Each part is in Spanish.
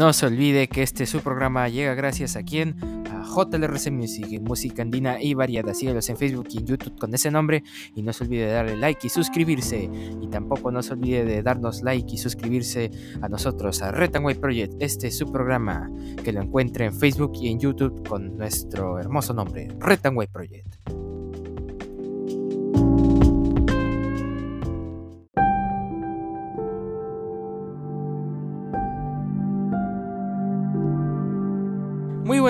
No se olvide que este su programa llega gracias a quien? A JLRC Music, música andina y variada. Síguelos en Facebook y en YouTube con ese nombre. Y no se olvide de darle like y suscribirse. Y tampoco no se olvide de darnos like y suscribirse a nosotros, a Red Project. Este es su programa que lo encuentre en Facebook y en YouTube con nuestro hermoso nombre, Red Project.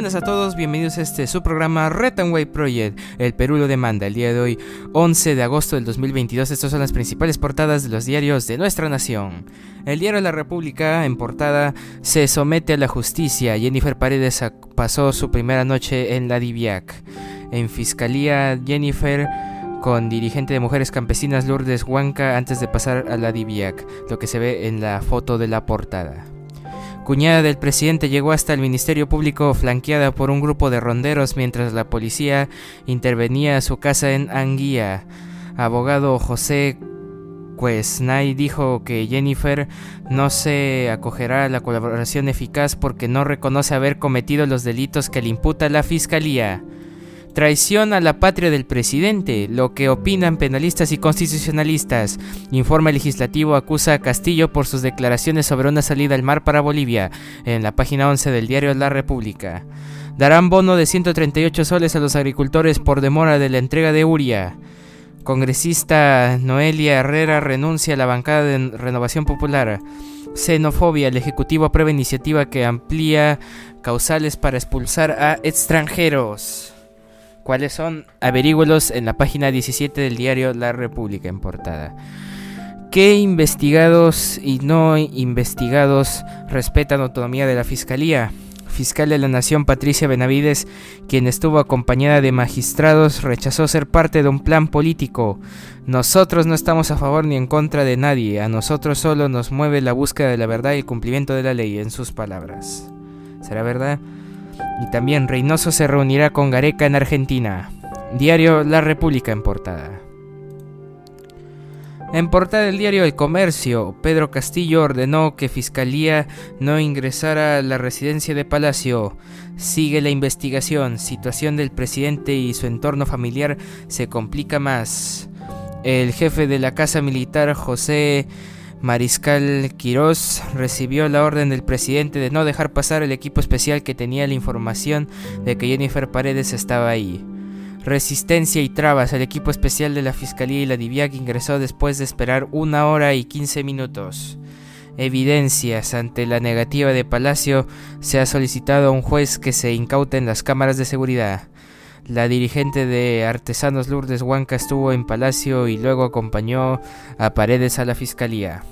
Buenas a todos, bienvenidos a este su programa Way Project. El Perú lo demanda el día de hoy, 11 de agosto del 2022. Estas son las principales portadas de los diarios de nuestra nación. El diario La República, en portada, se somete a la justicia. Jennifer Paredes pasó su primera noche en la DIVIAC. En fiscalía, Jennifer con dirigente de mujeres campesinas Lourdes Huanca antes de pasar a la DIVIAC, lo que se ve en la foto de la portada cuñada del presidente llegó hasta el Ministerio Público flanqueada por un grupo de ronderos mientras la policía intervenía a su casa en Anguía. Abogado José Cuesnay dijo que Jennifer no se acogerá a la colaboración eficaz porque no reconoce haber cometido los delitos que le imputa la fiscalía. Traición a la patria del presidente, lo que opinan penalistas y constitucionalistas. Informe legislativo acusa a Castillo por sus declaraciones sobre una salida al mar para Bolivia, en la página 11 del diario La República. Darán bono de 138 soles a los agricultores por demora de la entrega de Uria. Congresista Noelia Herrera renuncia a la bancada de Renovación Popular. Xenofobia. El Ejecutivo aprueba iniciativa que amplía causales para expulsar a extranjeros. ¿Cuáles son? Averígüelos en la página 17 del diario La República en portada. ¿Qué investigados y no investigados respetan autonomía de la Fiscalía? Fiscal de la Nación Patricia Benavides, quien estuvo acompañada de magistrados, rechazó ser parte de un plan político. Nosotros no estamos a favor ni en contra de nadie, a nosotros solo nos mueve la búsqueda de la verdad y el cumplimiento de la ley, en sus palabras. ¿Será verdad? Y también Reynoso se reunirá con Gareca en Argentina. Diario La República en portada. En portada del diario El Comercio, Pedro Castillo ordenó que Fiscalía no ingresara a la residencia de Palacio. Sigue la investigación, situación del presidente y su entorno familiar se complica más. El jefe de la Casa Militar, José Mariscal Quirós recibió la orden del presidente de no dejar pasar el equipo especial que tenía la información de que Jennifer Paredes estaba ahí. Resistencia y trabas. El equipo especial de la Fiscalía y la DIVIAC ingresó después de esperar una hora y quince minutos. Evidencias. Ante la negativa de Palacio, se ha solicitado a un juez que se incauten las cámaras de seguridad. La dirigente de Artesanos Lourdes Huanca estuvo en Palacio y luego acompañó a Paredes a la fiscalía.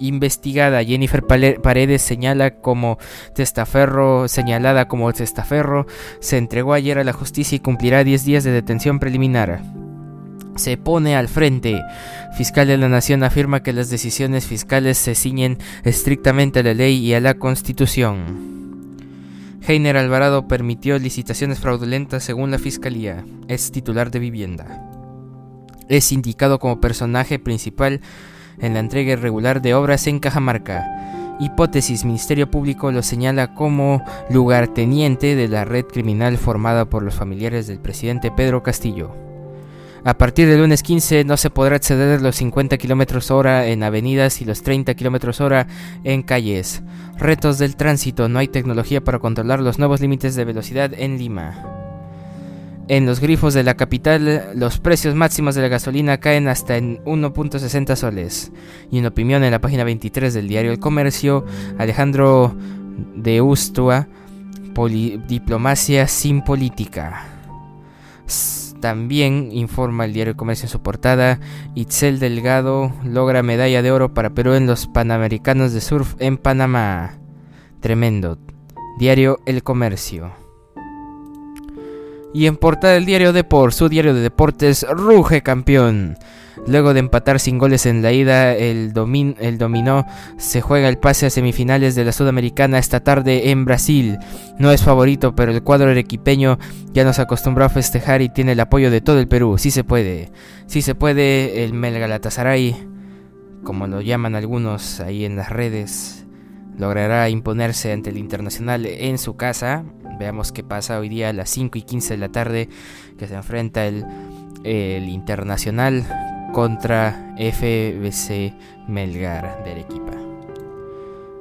Investigada, Jennifer Paredes señala como testaferro, señalada como testaferro, se entregó ayer a la justicia y cumplirá 10 días de detención preliminar. Se pone al frente. Fiscal de la Nación afirma que las decisiones fiscales se ciñen estrictamente a la ley y a la Constitución. Heiner Alvarado permitió licitaciones fraudulentas según la fiscalía. Es titular de vivienda. Es indicado como personaje principal en la entrega irregular de obras en Cajamarca. Hipótesis, Ministerio Público lo señala como lugarteniente de la red criminal formada por los familiares del presidente Pedro Castillo. A partir del lunes 15 no se podrá acceder a los 50 km hora en avenidas y los 30 km hora en calles. Retos del tránsito. No hay tecnología para controlar los nuevos límites de velocidad en Lima. En los grifos de la capital, los precios máximos de la gasolina caen hasta en 1.60 soles. Y en opinión en la página 23 del diario El Comercio, Alejandro de Ustua, diplomacia sin política. También informa el diario Comercio en su portada, Itzel Delgado logra medalla de oro para Perú en los Panamericanos de Surf en Panamá. Tremendo. Diario El Comercio. Y en portada del diario Deport, su diario de deportes, ruge campeón. Luego de empatar sin goles en la ida, el, el dominó se juega el pase a semifinales de la Sudamericana esta tarde en Brasil. No es favorito, pero el cuadro equipeño ya nos acostumbró a festejar y tiene el apoyo de todo el Perú. Sí se puede, sí se puede. El Melgalatasaray, como lo llaman algunos ahí en las redes, logrará imponerse ante el Internacional en su casa. Veamos qué pasa hoy día a las 5 y 15 de la tarde que se enfrenta el, Internacional contra FBC Melgar de Arequipa.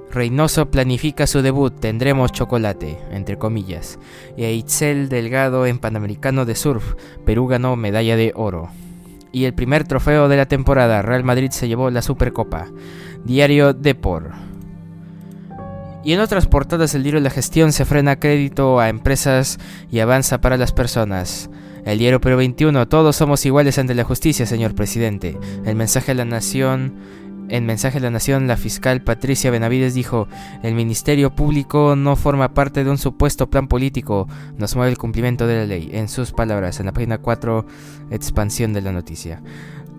Reynoso planifica su debut, tendremos chocolate, entre comillas. Y a Delgado en Panamericano de Surf, Perú ganó medalla de oro. Y el primer trofeo de la temporada, Real Madrid se llevó la Supercopa. Diario Depor. Y en otras portadas el diario La Gestión se frena crédito a empresas y avanza para las personas. El diario Perú 21, todos somos iguales ante la justicia, señor presidente. El mensaje a la nación en mensaje a la Nación, la fiscal Patricia Benavides dijo, el Ministerio Público no forma parte de un supuesto plan político, nos mueve el cumplimiento de la ley. En sus palabras, en la página 4, expansión de la noticia.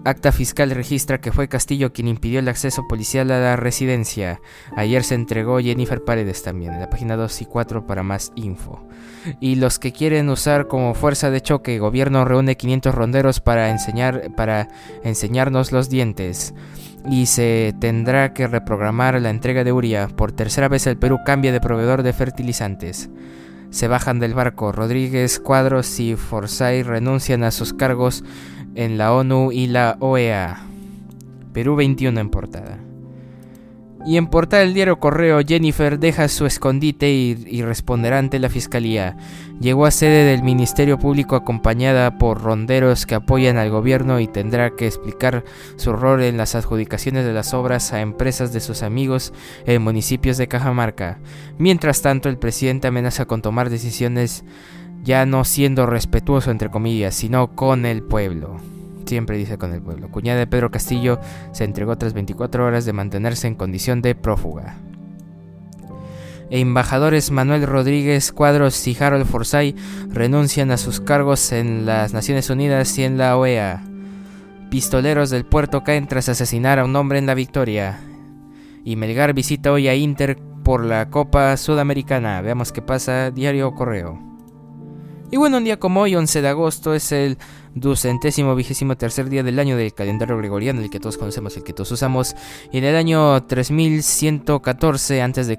Acta fiscal registra que fue Castillo quien impidió el acceso policial a la residencia. Ayer se entregó Jennifer Paredes también, en la página 2 y 4 para más info. Y los que quieren usar como fuerza de choque, gobierno reúne 500 ronderos para, para enseñarnos los dientes. Y se tendrá que reprogramar la entrega de Uria. Por tercera vez el Perú cambia de proveedor de fertilizantes se bajan del barco. Rodríguez, Cuadros y Forsyth renuncian a sus cargos en la ONU y la OEA. Perú 21 en portada. Y en portada del diario Correo, Jennifer deja su escondite y, responderá ante la fiscalía. Llegó a sede del Ministerio Público acompañada por ronderos que apoyan al gobierno y tendrá que explicar su rol en las adjudicaciones de las obras a empresas de sus amigos en municipios de Cajamarca. Mientras tanto, el presidente amenaza con tomar decisiones ya no siendo respetuoso entre comillas, sino con el pueblo. Siempre dice con el pueblo. Cuñada de Pedro Castillo se entregó tras 24 horas de mantenerse en condición de prófuga. E embajadores Manuel Rodríguez Cuadros y Harold Forsyth renuncian a sus cargos en las Naciones Unidas y en la OEA. Pistoleros del puerto caen tras asesinar a un hombre en la Victoria. Y Melgar visita hoy a Inter por la Copa Sudamericana. Veamos qué pasa, diario correo. Y bueno, un día como hoy, 11 de agosto, es el ducentésimo vigésimo tercer día del año del calendario gregoriano, el que todos conocemos, el que todos usamos. Y en el año 3114 a.C.,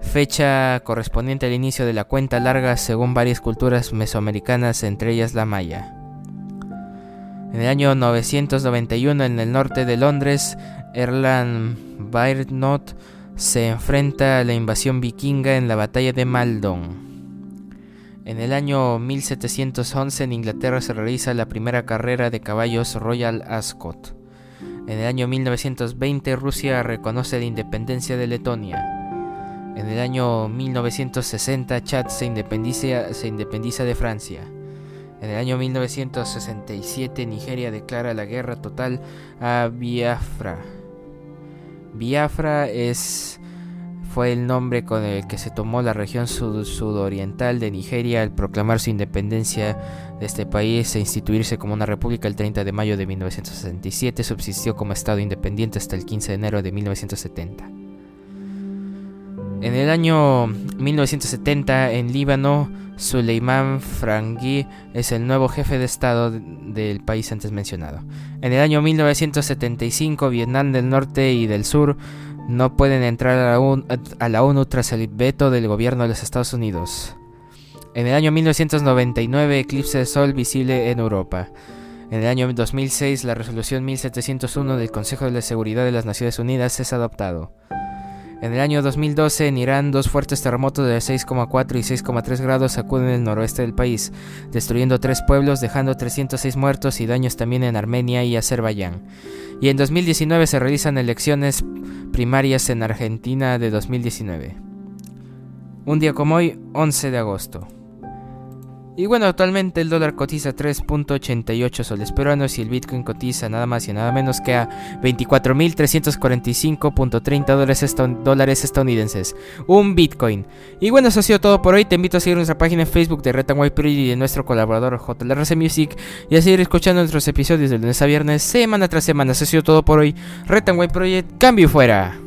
fecha correspondiente al inicio de la cuenta larga según varias culturas mesoamericanas, entre ellas la maya. En el año 991, en el norte de Londres, Erland Bairnot se enfrenta a la invasión vikinga en la batalla de Maldon. En el año 1711 en Inglaterra se realiza la primera carrera de caballos Royal Ascot. En el año 1920 Rusia reconoce la independencia de Letonia. En el año 1960 Chad se independiza, se independiza de Francia. En el año 1967 Nigeria declara la guerra total a Biafra. Biafra es fue el nombre con el que se tomó la región sudoriental de Nigeria al proclamar su independencia de este país e instituirse como una república el 30 de mayo de 1967. Subsistió como Estado independiente hasta el 15 de enero de 1970. En el año 1970, en Líbano, Suleiman Frangui es el nuevo jefe de Estado del país antes mencionado. En el año 1975, Vietnam del Norte y del Sur no pueden entrar a la, ONU, tras el veto del gobierno de los Estados Unidos. En el año 1999, eclipse de sol visible en Europa. En el año 2006, la resolución 1701 del Consejo de Seguridad de las Naciones Unidas es adoptado. En el año 2012, en Irán, dos fuertes terremotos de 6,4 y 6,3 grados sacuden el noroeste del país, destruyendo tres pueblos, dejando 306 muertos y daños también en Armenia y Azerbaiyán. Y en 2019 se realizan elecciones primarias en Argentina de 2019. Un día como hoy, 11 de agosto. Y bueno, actualmente el dólar cotiza 3.88 soles peruanos y el Bitcoin cotiza nada más y nada menos que a 24.345.30 dólares, estadounidenses. Un Bitcoin. Y bueno, eso ha sido todo por hoy. Te invito a seguir nuestra página en Facebook de Red Project y de nuestro colaborador JLRC Music y a seguir escuchando nuestros episodios de lunes a viernes, semana tras semana. Eso ha sido todo por hoy. Red Project, cambio fuera.